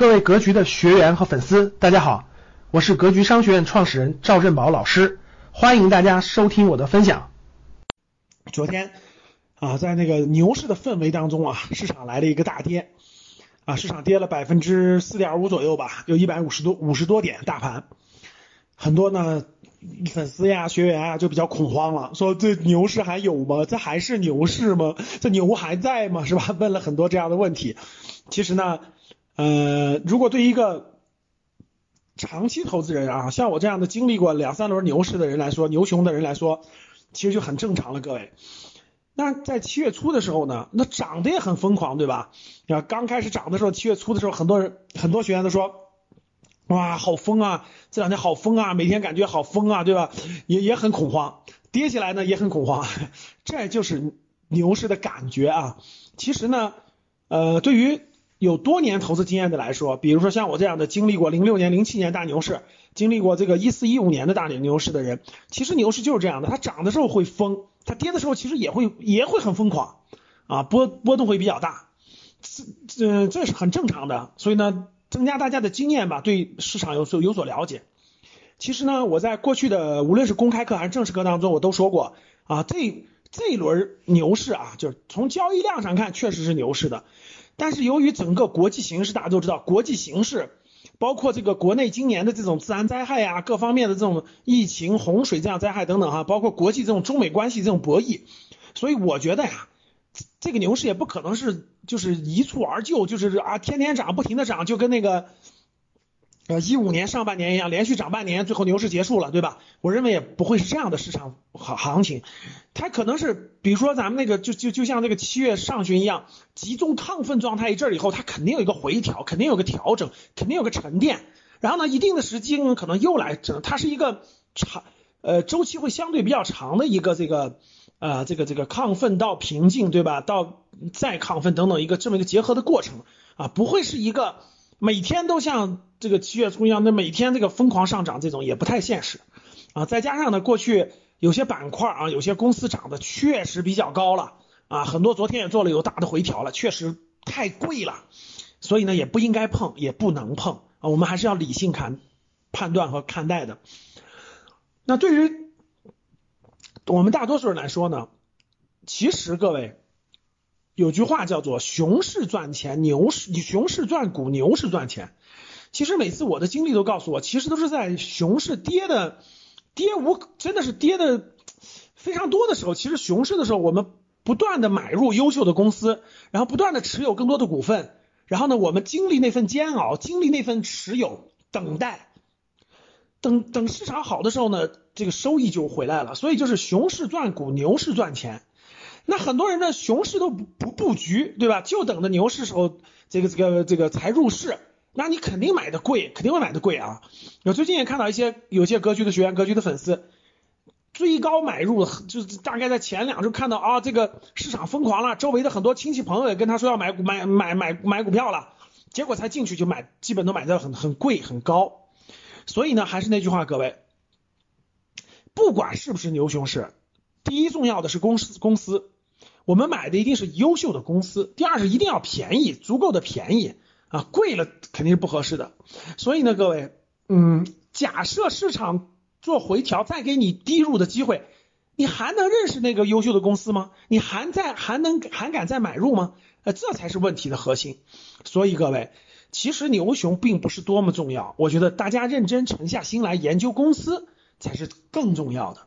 各位格局的学员和粉丝，大家好，我是格局商学院创始人赵振宝老师，欢迎大家收听我的分享。昨天啊，在那个牛市的氛围当中啊，市场来了一个大跌啊，市场跌了百分之四点五左右吧，有一百五十多五十多点大盘，很多呢粉丝呀学员啊就比较恐慌了，说这牛市还有吗？这还是牛市吗？这牛还在吗？是吧？问了很多这样的问题。其实呢。呃，如果对一个长期投资人啊，像我这样的经历过两三轮牛市的人来说，牛熊的人来说，其实就很正常了，各位。那在七月初的时候呢，那涨得也很疯狂，对吧？啊，刚开始涨的时候，七月初的时候，很多人很多学员都说，哇，好疯啊，这两天好疯啊，每天感觉好疯啊，对吧？也也很恐慌，跌起来呢也很恐慌，这就是牛市的感觉啊。其实呢，呃，对于有多年投资经验的来说，比如说像我这样的经历过零六年、零七年大牛市，经历过这个一四一五年的大牛牛市的人，其实牛市就是这样的，它涨的时候会疯，它跌的时候其实也会也会很疯狂啊，波波动会比较大，这这这是很正常的。所以呢，增加大家的经验吧，对市场有所有所了解。其实呢，我在过去的无论是公开课还是正式课当中，我都说过啊，这这一轮牛市啊，就是从交易量上看，确实是牛市的。但是由于整个国际形势，大家都知道，国际形势包括这个国内今年的这种自然灾害呀，各方面的这种疫情、洪水这样灾害等等哈，包括国际这种中美关系这种博弈，所以我觉得呀，这个牛市也不可能是就是一蹴而就，就是啊天天涨，不停的涨，就跟那个。呃，一五年上半年一样，连续涨半年，最后牛市结束了，对吧？我认为也不会是这样的市场行行情，它可能是，比如说咱们那个，就就就像这个七月上旬一样，集中亢奋状态一阵儿以后，它肯定有一个回调，肯定有个调整，肯定有个沉淀，然后呢，一定的时间可能又来整，它是一个长，呃，周期会相对比较长的一个这个，呃，这个这个亢奋到平静，对吧？到再亢奋等等一个这么一个结合的过程啊，不会是一个。每天都像这个七月初一样，那每天这个疯狂上涨，这种也不太现实啊。再加上呢，过去有些板块啊，有些公司涨的确实比较高了啊，很多昨天也做了有大的回调了，确实太贵了，所以呢也不应该碰，也不能碰啊。我们还是要理性看判断和看待的。那对于我们大多数人来说呢，其实各位。有句话叫做“熊市赚钱，牛市熊市赚股，牛市赚钱”。其实每次我的经历都告诉我，其实都是在熊市跌的跌无真的是跌的非常多的时候，其实熊市的时候，我们不断的买入优秀的公司，然后不断的持有更多的股份，然后呢，我们经历那份煎熬，经历那份持有，等待，等等市场好的时候呢，这个收益就回来了。所以就是熊市赚股，牛市赚钱。那很多人呢，熊市都不不布局，对吧？就等着牛市时候，这个这个这个才入市，那你肯定买的贵，肯定会买的贵啊。我最近也看到一些有些格局的学员、格局的粉丝，追高买入，就是大概在前两周看到啊，这个市场疯狂了，周围的很多亲戚朋友也跟他说要买买买买买股票了，结果才进去就买，基本都买的很很贵很高。所以呢，还是那句话，各位，不管是不是牛熊市，第一重要的是公司公司。我们买的一定是优秀的公司，第二是一定要便宜，足够的便宜啊，贵了肯定是不合适的。所以呢，各位，嗯，假设市场做回调，再给你低入的机会，你还能认识那个优秀的公司吗？你还在还能还敢再买入吗？呃，这才是问题的核心。所以各位，其实牛熊并不是多么重要，我觉得大家认真沉下心来研究公司才是更重要的。